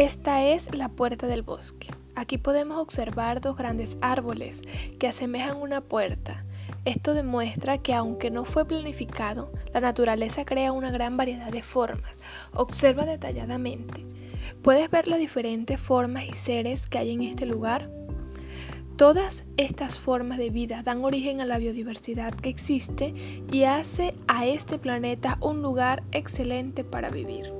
Esta es la puerta del bosque. Aquí podemos observar dos grandes árboles que asemejan una puerta. Esto demuestra que aunque no fue planificado, la naturaleza crea una gran variedad de formas. Observa detalladamente. ¿Puedes ver las diferentes formas y seres que hay en este lugar? Todas estas formas de vida dan origen a la biodiversidad que existe y hace a este planeta un lugar excelente para vivir.